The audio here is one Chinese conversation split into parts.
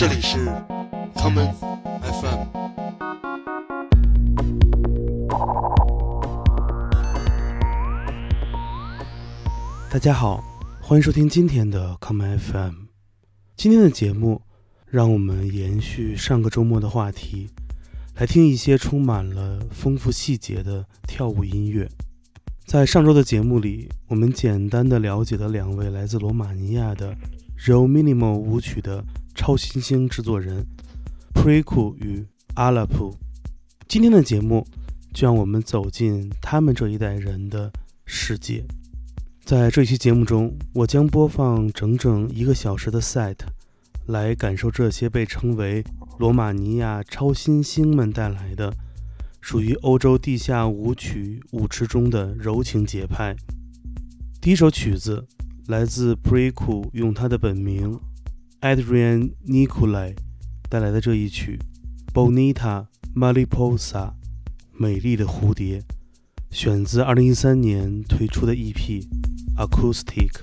这里是 common FM。大家好，欢迎收听今天的 common FM。今天的节目，让我们延续上个周末的话题，来听一些充满了丰富细节的跳舞音乐。在上周的节目里，我们简单的了解了两位来自罗马尼亚的 Ro Minimal 舞曲的超新星制作人 Preku 与 Alapu。今天的节目就让我们走进他们这一代人的世界。在这期节目中，我将播放整整一个小时的 set，来感受这些被称为罗马尼亚超新星们带来的。属于欧洲地下舞曲舞池中的柔情节拍。第一首曲子来自 Preku 用他的本名 Adrian Nikolai 带来的这一曲 Bonita Mariposa 美丽的蝴蝶，选自2013年推出的 EP Acoustic。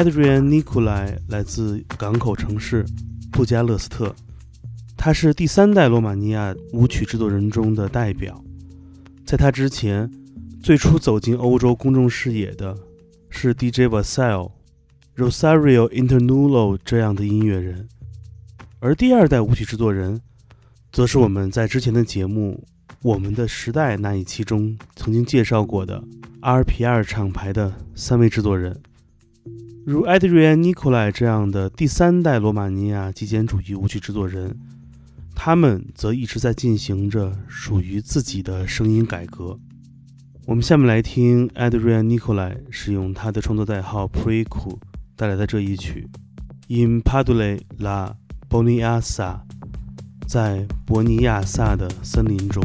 Adrian Nicolai 来自港口城市布加勒斯特，他是第三代罗马尼亚舞曲制作人中的代表。在他之前，最初走进欧洲公众视野的是 DJ Vassell、Rosario Internulo 这样的音乐人，而第二代舞曲制作人，则是我们在之前的节目《我们的时代》那一期中曾经介绍过的 RPR 厂牌的三位制作人。如 Adrian Nicolai 这样的第三代罗马尼亚极简主义舞曲制作人，他们则一直在进行着属于自己的声音改革。我们下面来听 Adrian Nicolai 使用他的创作代号 Preku 带来的这一曲《In Padule la Boniasa》，在博尼亚萨的森林中。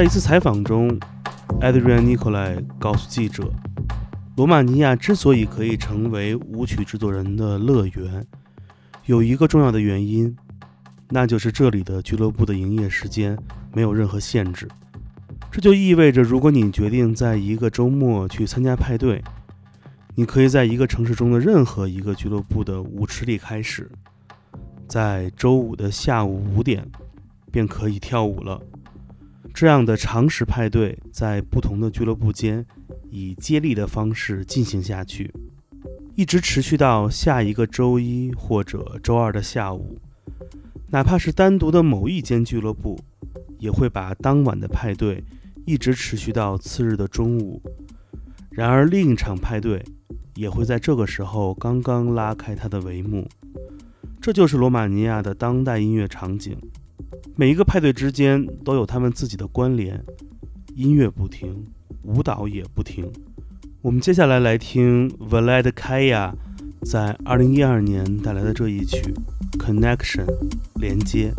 在一次采访中，Adrian Nicolai 告诉记者，罗马尼亚之所以可以成为舞曲制作人的乐园，有一个重要的原因，那就是这里的俱乐部的营业时间没有任何限制。这就意味着，如果你决定在一个周末去参加派对，你可以在一个城市中的任何一个俱乐部的舞池里开始，在周五的下午五点便可以跳舞了。这样的常识派对在不同的俱乐部间以接力的方式进行下去，一直持续到下一个周一或者周二的下午。哪怕是单独的某一间俱乐部，也会把当晚的派对。一直持续到次日的中午，然而另一场派对也会在这个时候刚刚拉开它的帷幕。这就是罗马尼亚的当代音乐场景。每一个派对之间都有他们自己的关联，音乐不停，舞蹈也不停。我们接下来来听 Valed Kaya 在2012年带来的这一曲《Connection》连接。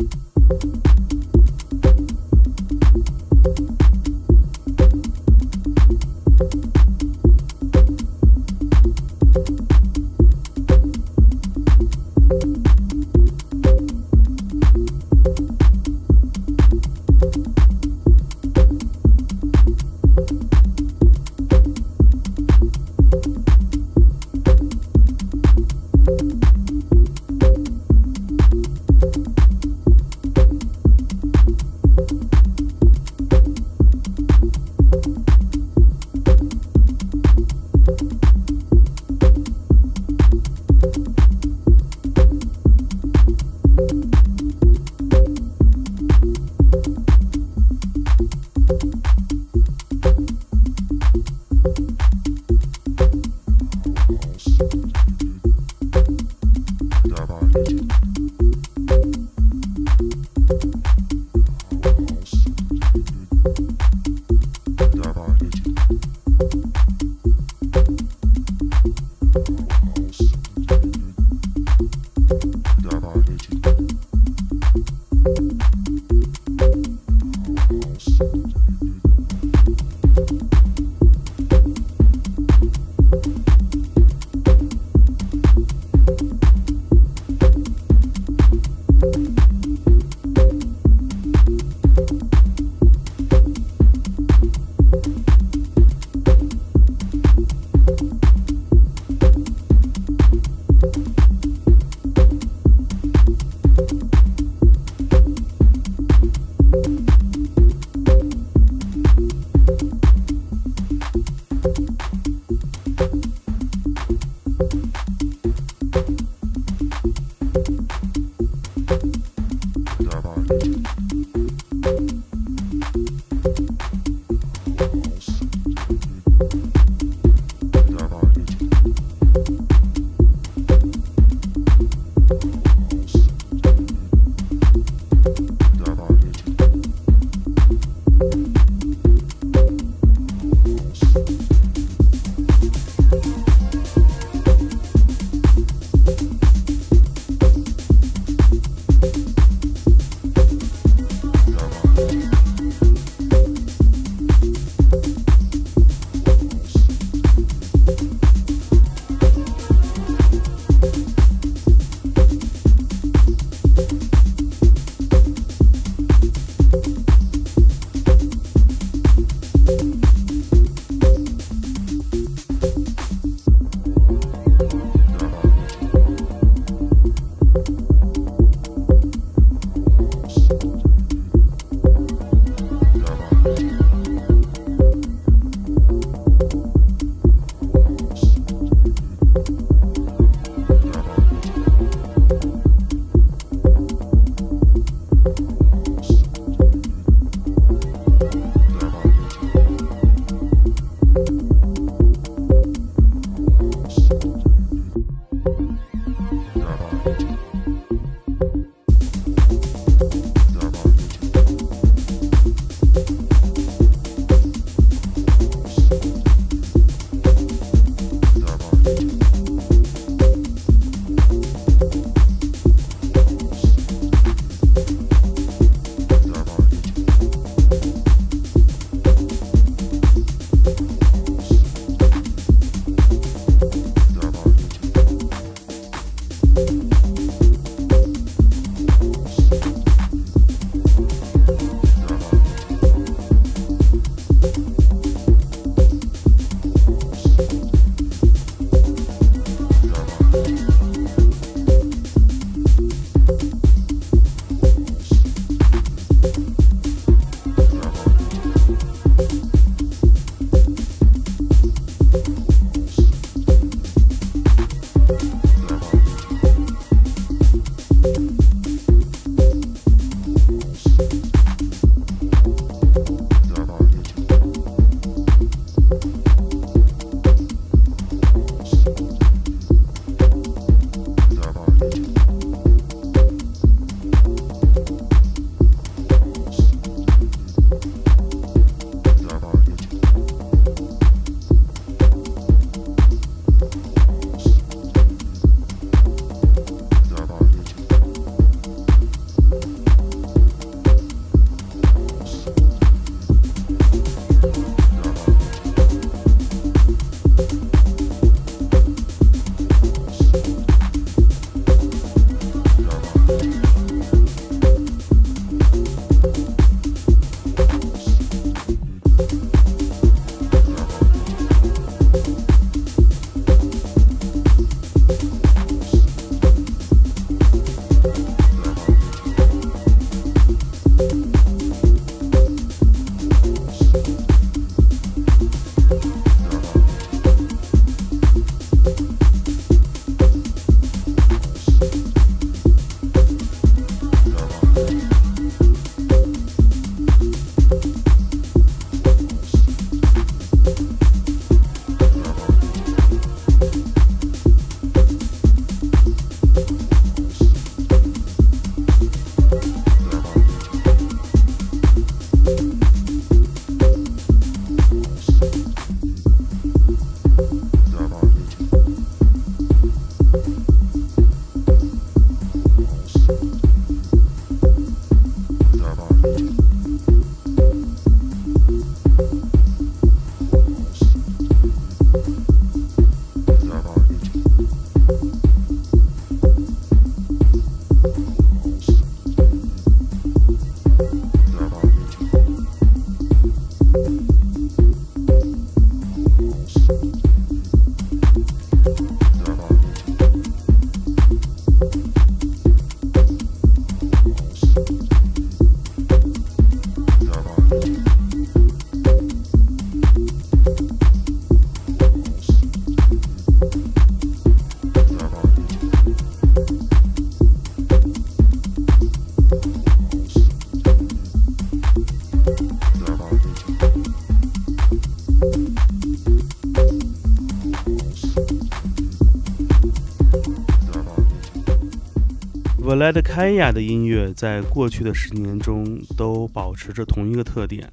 L e d k a y a 的音乐在过去的十年中都保持着同一个特点，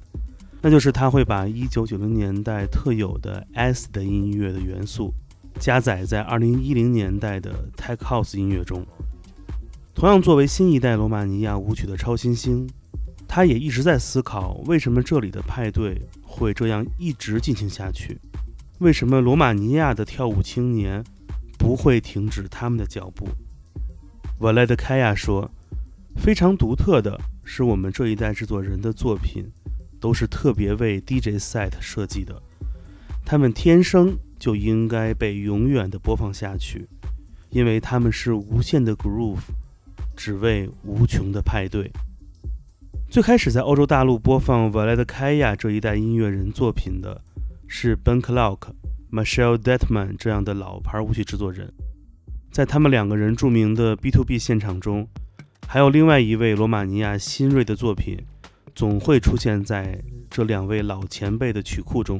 那就是他会把1990年代特有的 S 的音乐的元素加载在2010年代的 tech house 音乐中。同样，作为新一代罗马尼亚舞曲的超新星，他也一直在思考为什么这里的派对会这样一直进行下去，为什么罗马尼亚的跳舞青年不会停止他们的脚步。瓦莱德凯亚说：“非常独特的是，我们这一代制作人的作品都是特别为 DJ set 设计的，他们天生就应该被永远的播放下去，因为他们是无限的 groove，只为无穷的派对。最开始在欧洲大陆播放瓦莱德凯亚这一代音乐人作品的是 Ben Clark、Michelle Detman 这样的老牌舞曲制作人。”在他们两个人著名的 B to B 现场中，还有另外一位罗马尼亚新锐的作品，总会出现在这两位老前辈的曲库中。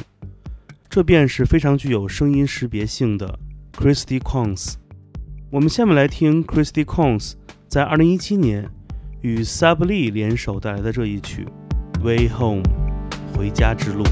这便是非常具有声音识别性的 Christy Cons。我们下面来听 Christy Cons 在2017年与 Sublee 联手带来的这一曲《Way Home》，回家之路。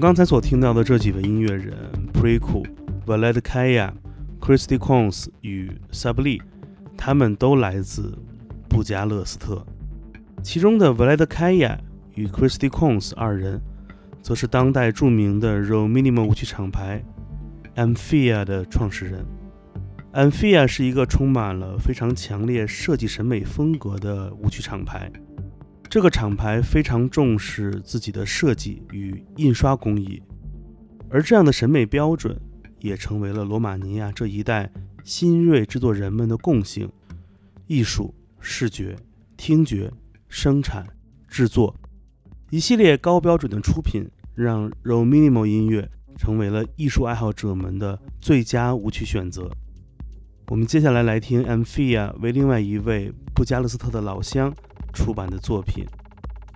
刚才所听到的这几位音乐人 Preku、Valed Kaya、Christy Cons 与 Sabli，他们都来自布加勒斯特。其中的 Valed Kaya 与 Christy Cons 二人，则是当代著名的 Row Minimum 舞曲厂牌 Amphia 的创始人。Amphia 是一个充满了非常强烈设计审美风格的舞曲厂牌。这个厂牌非常重视自己的设计与印刷工艺，而这样的审美标准也成为了罗马尼亚这一代新锐制作人们的共性：艺术、视觉、听觉、生产、制作，一系列高标准的出品，让 Ro Minimal 音乐成为了艺术爱好者们的最佳舞曲选择。我们接下来来听 Amphia 为另外一位布加勒斯特的老乡出版的作品，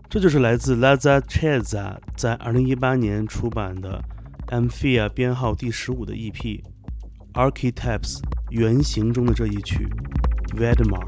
这就是来自 laza chaza 在二零一八年出版的 Amphia 编号第十五的 EP Archetypes 原型中的这一曲 Vedmar。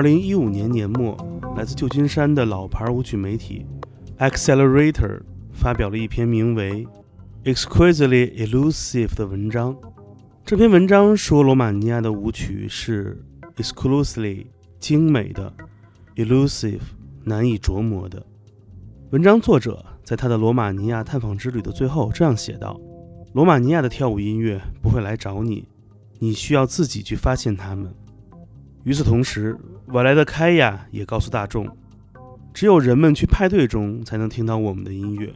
二零一五年年末，来自旧金山的老牌舞曲媒体 Accelerator 发表了一篇名为《Exquisitely Elusive》的文章。这篇文章说，罗马尼亚的舞曲是 exclusively 精美的，elusive 难以琢磨的。文章作者在他的罗马尼亚探访之旅的最后这样写道：“罗马尼亚的跳舞音乐不会来找你，你需要自己去发现它们。”与此同时，晚来的开亚也告诉大众，只有人们去派对中才能听到我们的音乐，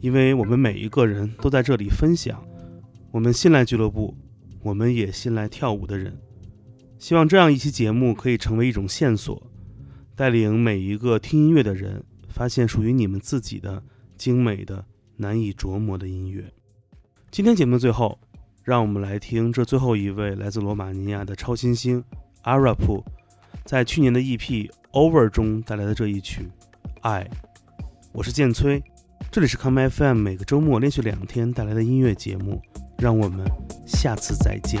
因为我们每一个人都在这里分享我们信赖俱乐部。我们也信赖跳舞的人，希望这样一期节目可以成为一种线索，带领每一个听音乐的人发现属于你们自己的精美的、难以琢磨的音乐。今天节目的最后，让我们来听这最后一位来自罗马尼亚的超新星 Arap 在去年的 EP《Over》中带来的这一曲《I》。我是剑崔，这里是 Come FM，每个周末连续两天带来的音乐节目。让我们下次再见。